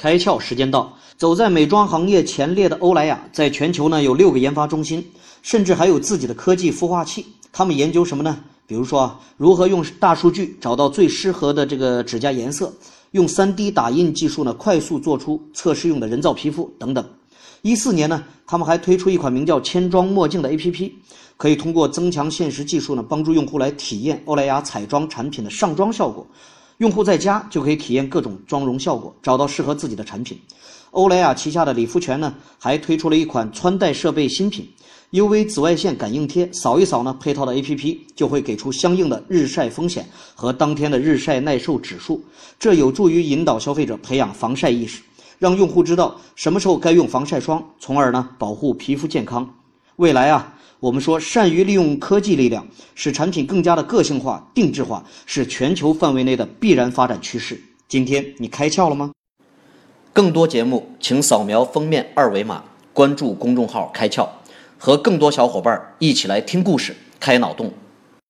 开窍时间到，走在美妆行业前列的欧莱雅，在全球呢有六个研发中心，甚至还有自己的科技孵化器。他们研究什么呢？比如说啊，如何用大数据找到最适合的这个指甲颜色，用 3D 打印技术呢快速做出测试用的人造皮肤等等。一四年呢，他们还推出一款名叫“千妆墨镜”的 APP，可以通过增强现实技术呢，帮助用户来体验欧莱雅彩妆产品的上妆效果。用户在家就可以体验各种妆容效果，找到适合自己的产品。欧莱雅旗下的理肤泉呢，还推出了一款穿戴设备新品 ——UV 紫外线感应贴，扫一扫呢，配套的 APP 就会给出相应的日晒风险和当天的日晒耐受指数，这有助于引导消费者培养防晒意识，让用户知道什么时候该用防晒霜，从而呢保护皮肤健康。未来啊。我们说，善于利用科技力量，使产品更加的个性化、定制化，是全球范围内的必然发展趋势。今天你开窍了吗？更多节目，请扫描封面二维码，关注公众号“开窍”，和更多小伙伴一起来听故事、开脑洞。